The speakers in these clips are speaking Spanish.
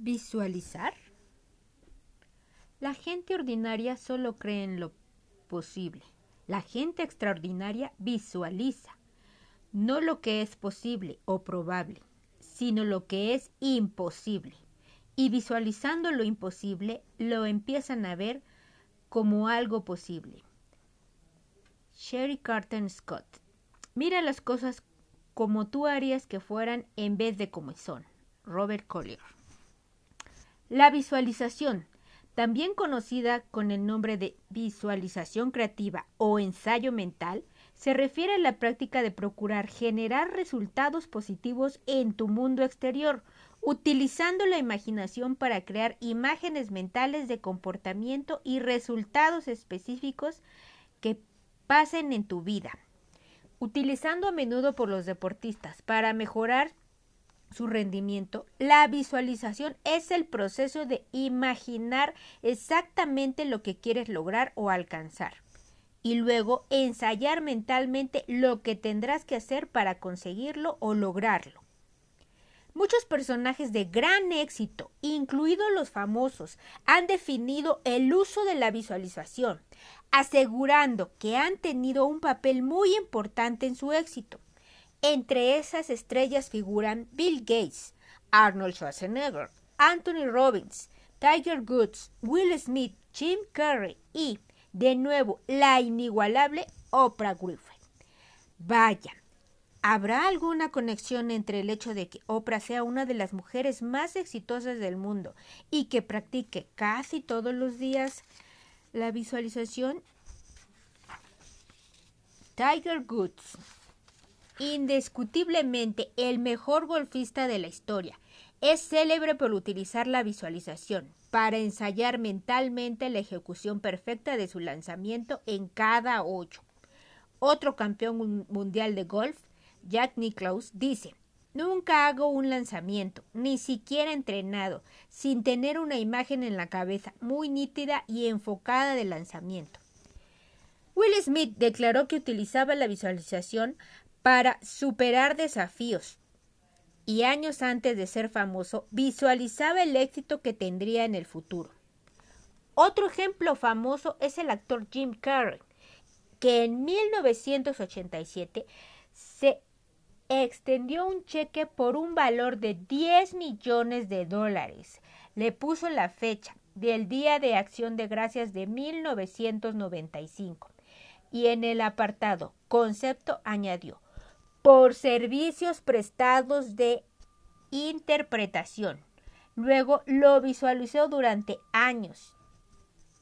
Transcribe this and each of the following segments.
Visualizar. La gente ordinaria solo cree en lo posible. La gente extraordinaria visualiza, no lo que es posible o probable, sino lo que es imposible. Y visualizando lo imposible, lo empiezan a ver como algo posible. Sherry Carter Scott. Mira las cosas como tú harías que fueran en vez de como son. Robert Collier. La visualización, también conocida con el nombre de visualización creativa o ensayo mental, se refiere a la práctica de procurar generar resultados positivos en tu mundo exterior, utilizando la imaginación para crear imágenes mentales de comportamiento y resultados específicos que pasen en tu vida. Utilizando a menudo por los deportistas para mejorar su rendimiento, la visualización es el proceso de imaginar exactamente lo que quieres lograr o alcanzar y luego ensayar mentalmente lo que tendrás que hacer para conseguirlo o lograrlo. Muchos personajes de gran éxito, incluidos los famosos, han definido el uso de la visualización, asegurando que han tenido un papel muy importante en su éxito. Entre esas estrellas figuran Bill Gates, Arnold Schwarzenegger, Anthony Robbins, Tiger Woods, Will Smith, Jim Carrey y, de nuevo, la inigualable Oprah Winfrey. Vaya, ¿Habrá alguna conexión entre el hecho de que Oprah sea una de las mujeres más exitosas del mundo y que practique casi todos los días la visualización? Tiger Woods, indiscutiblemente el mejor golfista de la historia, es célebre por utilizar la visualización para ensayar mentalmente la ejecución perfecta de su lanzamiento en cada hoyo. Otro campeón mundial de golf Jack Nicklaus dice, Nunca hago un lanzamiento, ni siquiera entrenado, sin tener una imagen en la cabeza muy nítida y enfocada de lanzamiento. Will Smith declaró que utilizaba la visualización para superar desafíos y años antes de ser famoso visualizaba el éxito que tendría en el futuro. Otro ejemplo famoso es el actor Jim Carrey, que en 1987 se extendió un cheque por un valor de 10 millones de dólares. Le puso la fecha del Día de Acción de Gracias de 1995 y en el apartado concepto añadió por servicios prestados de interpretación. Luego lo visualizó durante años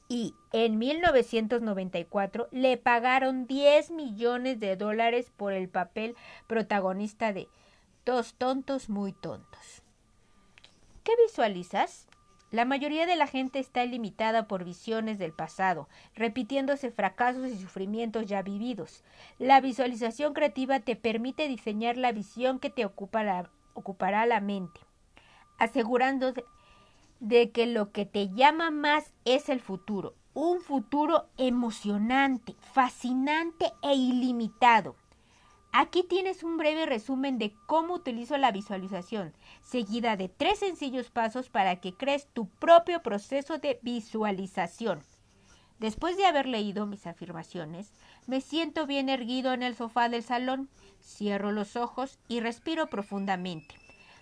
y en 1994 le pagaron 10 millones de dólares por el papel protagonista de Dos tontos muy tontos. ¿Qué visualizas? La mayoría de la gente está limitada por visiones del pasado, repitiéndose fracasos y sufrimientos ya vividos. La visualización creativa te permite diseñar la visión que te ocupará la mente, asegurándose de que lo que te llama más es el futuro, un futuro emocionante, fascinante e ilimitado. Aquí tienes un breve resumen de cómo utilizo la visualización, seguida de tres sencillos pasos para que crees tu propio proceso de visualización. Después de haber leído mis afirmaciones, me siento bien erguido en el sofá del salón, cierro los ojos y respiro profundamente.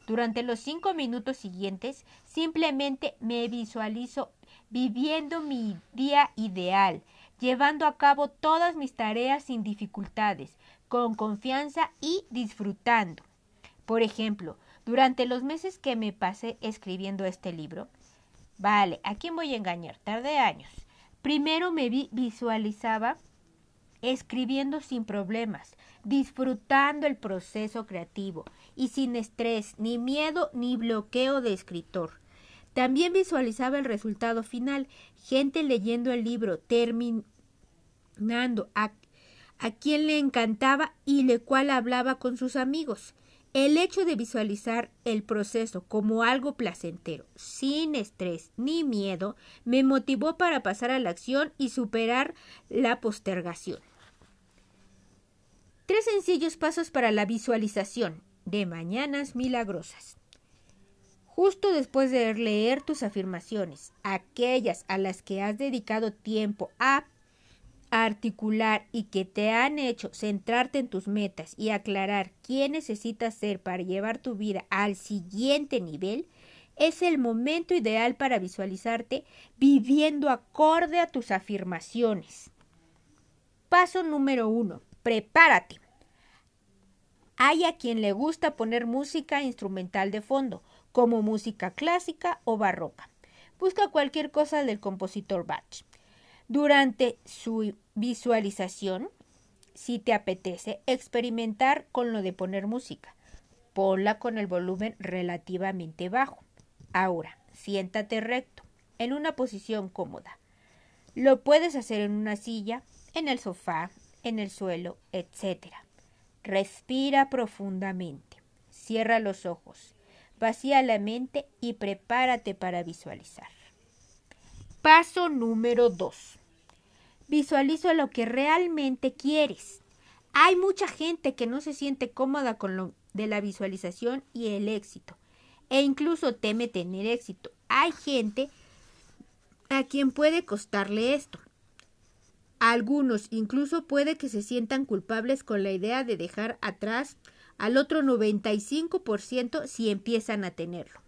Durante los cinco minutos siguientes simplemente me visualizo viviendo mi día ideal, llevando a cabo todas mis tareas sin dificultades, con confianza y disfrutando. Por ejemplo, durante los meses que me pasé escribiendo este libro, vale, ¿a quién voy a engañar? Tardé años. Primero me visualizaba escribiendo sin problemas, disfrutando el proceso creativo y sin estrés, ni miedo ni bloqueo de escritor. También visualizaba el resultado final, gente leyendo el libro, terminando, a, quien le encantaba y le cual hablaba con sus amigos. El hecho de visualizar el proceso como algo placentero, sin estrés ni miedo, me motivó para pasar a la acción y superar la postergación. Tres sencillos pasos para la visualización de Mañanas Milagrosas. Justo después de leer tus afirmaciones, aquellas a las que has dedicado tiempo a articular y que te han hecho centrarte en tus metas y aclarar quién necesitas ser para llevar tu vida al siguiente nivel, es el momento ideal para visualizarte viviendo acorde a tus afirmaciones. Paso número uno. Prepárate. Hay a quien le gusta poner música instrumental de fondo, como música clásica o barroca. Busca cualquier cosa del compositor Bach. Durante su visualización, si te apetece experimentar con lo de poner música, ponla con el volumen relativamente bajo. Ahora, siéntate recto, en una posición cómoda. Lo puedes hacer en una silla, en el sofá, en el suelo, etc. Respira profundamente. Cierra los ojos. Vacía la mente y prepárate para visualizar. Paso número 2. Visualiza lo que realmente quieres. Hay mucha gente que no se siente cómoda con lo de la visualización y el éxito e incluso teme tener éxito. Hay gente a quien puede costarle esto. algunos incluso puede que se sientan culpables con la idea de dejar atrás al otro 95% si empiezan a tenerlo.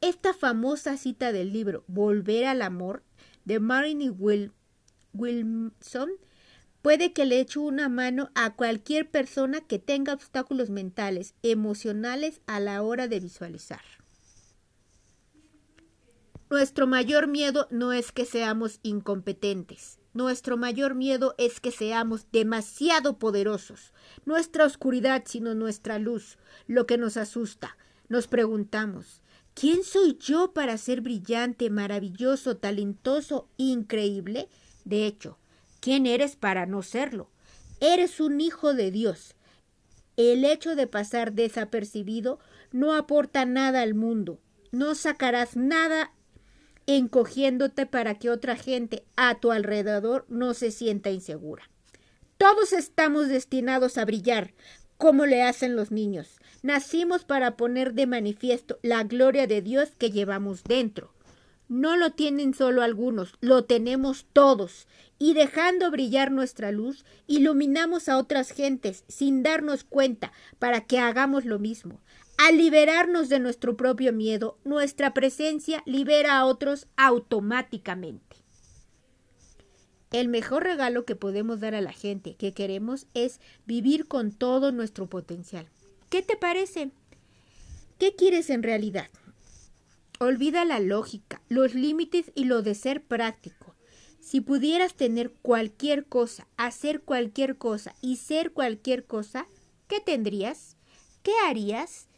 Esta famosa cita del libro Volver al amor de Marilyn Wilson puede que le eche una mano a cualquier persona que tenga obstáculos mentales, emocionales a la hora de visualizar. Nuestro mayor miedo no es que seamos incompetentes. Nuestro mayor miedo es que seamos demasiado poderosos. Nuestra oscuridad, sino nuestra luz, lo que nos asusta. Nos preguntamos, ¿quién soy yo para ser brillante, maravilloso, talentoso, increíble? De hecho, ¿Quién eres para no serlo? Eres un hijo de Dios. El hecho de pasar desapercibido no aporta nada al mundo. No sacarás nada encogiéndote para que otra gente a tu alrededor no se sienta insegura. Todos estamos destinados a brillar, como le hacen los niños. Nacimos para poner de manifiesto la gloria de Dios que llevamos dentro. No lo tienen solo algunos, lo tenemos todos. Y dejando brillar nuestra luz, iluminamos a otras gentes sin darnos cuenta para que hagamos lo mismo. Al liberarnos de nuestro propio miedo, nuestra presencia libera a otros automáticamente. El mejor regalo que podemos dar a la gente que queremos es vivir con todo nuestro potencial. ¿Qué te parece? ¿Qué quieres en realidad? Olvida la lógica, los límites y lo de ser práctico. Si pudieras tener cualquier cosa, hacer cualquier cosa y ser cualquier cosa, ¿qué tendrías? ¿Qué harías?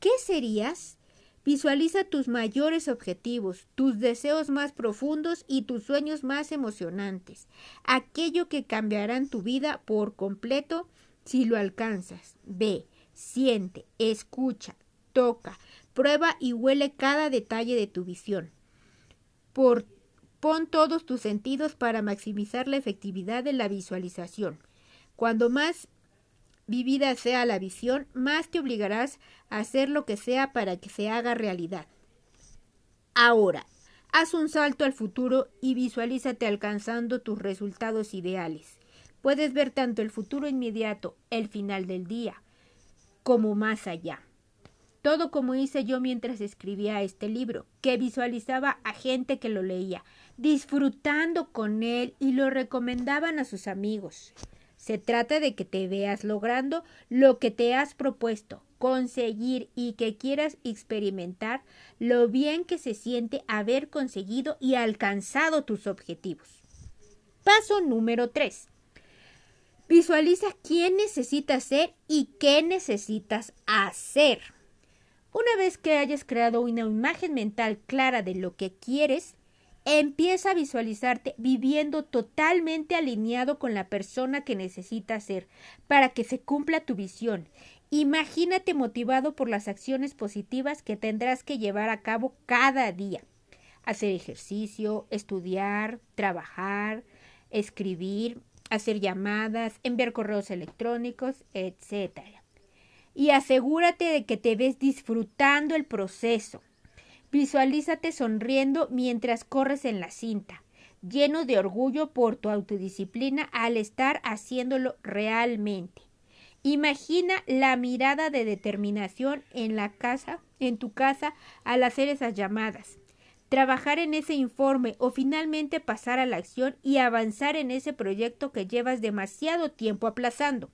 ¿Qué serías? Visualiza tus mayores objetivos, tus deseos más profundos y tus sueños más emocionantes, aquello que cambiarán tu vida por completo si lo alcanzas. Ve, siente, escucha, toca, Prueba y huele cada detalle de tu visión. Por, pon todos tus sentidos para maximizar la efectividad de la visualización. Cuando más vivida sea la visión, más te obligarás a hacer lo que sea para que se haga realidad. Ahora, haz un salto al futuro y visualízate alcanzando tus resultados ideales. Puedes ver tanto el futuro inmediato, el final del día, como más allá. Todo como hice yo mientras escribía este libro, que visualizaba a gente que lo leía, disfrutando con él y lo recomendaban a sus amigos. Se trata de que te veas logrando lo que te has propuesto, conseguir y que quieras experimentar lo bien que se siente haber conseguido y alcanzado tus objetivos. Paso número 3. Visualiza quién necesitas ser y qué necesitas hacer. Una vez que hayas creado una imagen mental clara de lo que quieres, empieza a visualizarte viviendo totalmente alineado con la persona que necesitas ser para que se cumpla tu visión. Imagínate motivado por las acciones positivas que tendrás que llevar a cabo cada día. Hacer ejercicio, estudiar, trabajar, escribir, hacer llamadas, enviar correos electrónicos, etc. y asegúrate de que te ves disfrutando el proceso. Visualízate sonriendo mientras corres en la cinta, lleno de orgullo por tu autodisciplina al estar haciéndolo realmente. Imagina la mirada de determinación en la casa, en tu casa, al hacer esas llamadas. Trabajar en ese informe o finalmente pasar a la acción y avanzar en ese proyecto que llevas demasiado tiempo aplazando.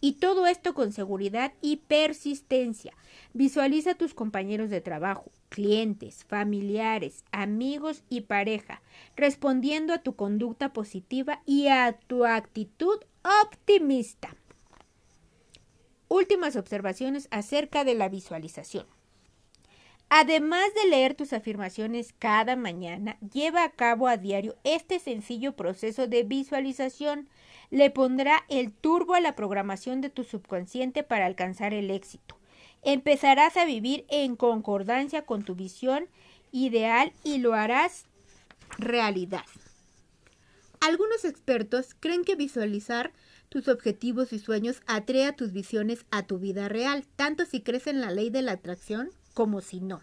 Y todo esto con seguridad y persistencia. Visualiza a tus compañeros de trabajo, clientes, familiares, amigos y pareja, respondiendo a tu conducta positiva y a tu actitud optimista. Últimas observaciones acerca de la visualización. Además de leer tus afirmaciones cada mañana, lleva a cabo a diario este sencillo proceso de visualización. Le pondrá el turbo a la programación de tu subconsciente para alcanzar el éxito. Empezarás a vivir en concordancia con tu visión ideal y lo harás realidad. Algunos expertos creen que visualizar tus objetivos y sueños atrae tus visiones a tu vida real, tanto si crees en la ley de la atracción como si no.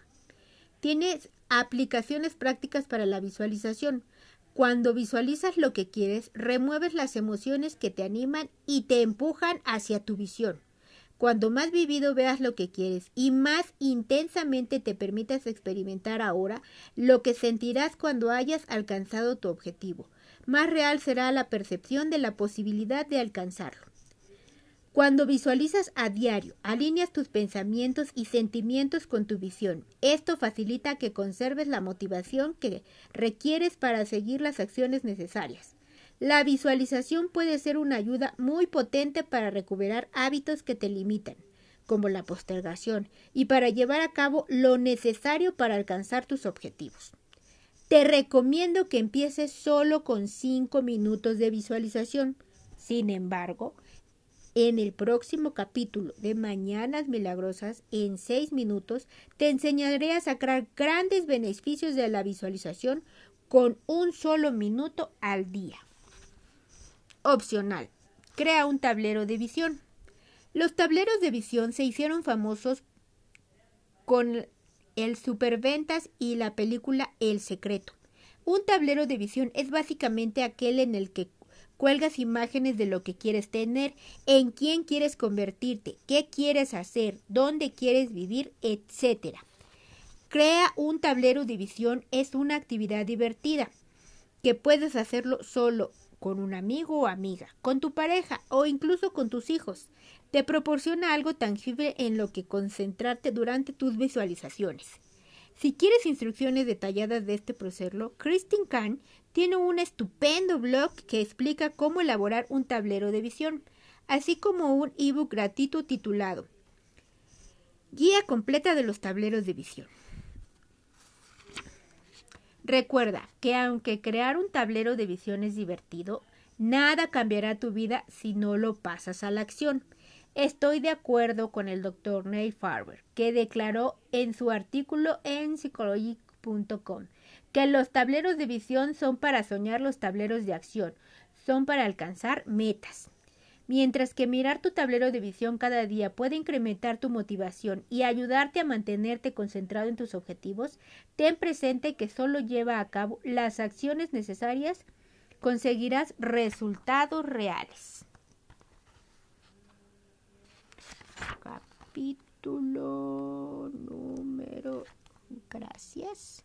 Tienes aplicaciones prácticas para la visualización. Cuando visualizas lo que quieres, remueves las emociones que te animan y te empujan hacia tu visión. Cuando más vivido veas lo que quieres y más intensamente te permitas experimentar ahora lo que sentirás cuando hayas alcanzado tu objetivo, más real será la percepción de la posibilidad de alcanzarlo. Cuando visualizas a diario, alineas tus pensamientos y sentimientos con tu visión. Esto facilita que conserves la motivación que requieres para seguir las acciones necesarias. La visualización puede ser una ayuda muy potente para recuperar hábitos que te limitan, como la postergación, y para llevar a cabo lo necesario para alcanzar tus objetivos. Te recomiendo que empieces solo con 5 minutos de visualización. Sin embargo, en el próximo capítulo de Mañanas Milagrosas, en seis minutos, te enseñaré a sacar grandes beneficios de la visualización con un solo minuto al día. Opcional. Crea un tablero de visión. Los tableros de visión se hicieron famosos con el Superventas y la película El Secreto. Un tablero de visión es básicamente aquel en el que Cuelgas imágenes de lo que quieres tener, en quién quieres convertirte, qué quieres hacer, dónde quieres vivir, etc. Crea un tablero de visión es una actividad divertida que puedes hacerlo solo con un amigo o amiga, con tu pareja o incluso con tus hijos. Te proporciona algo tangible en lo que concentrarte durante tus visualizaciones. Si quieres instrucciones detalladas de este proceso, Christine Kahn tiene un estupendo blog que explica cómo elaborar un tablero de visión, así como un ebook gratuito titulado Guía completa de los tableros de visión. Recuerda que aunque crear un tablero de visión es divertido, nada cambiará tu vida si no lo pasas a la acción. Estoy de acuerdo con el doctor Neil Farber, que declaró en su artículo en psychology.com que los tableros de visión son para soñar los tableros de acción, son para alcanzar metas. Mientras que mirar tu tablero de visión cada día puede incrementar tu motivación y ayudarte a mantenerte concentrado en tus objetivos, ten presente que solo lleva a cabo las acciones necesarias, conseguirás resultados reales. Capítulo número. Gracias.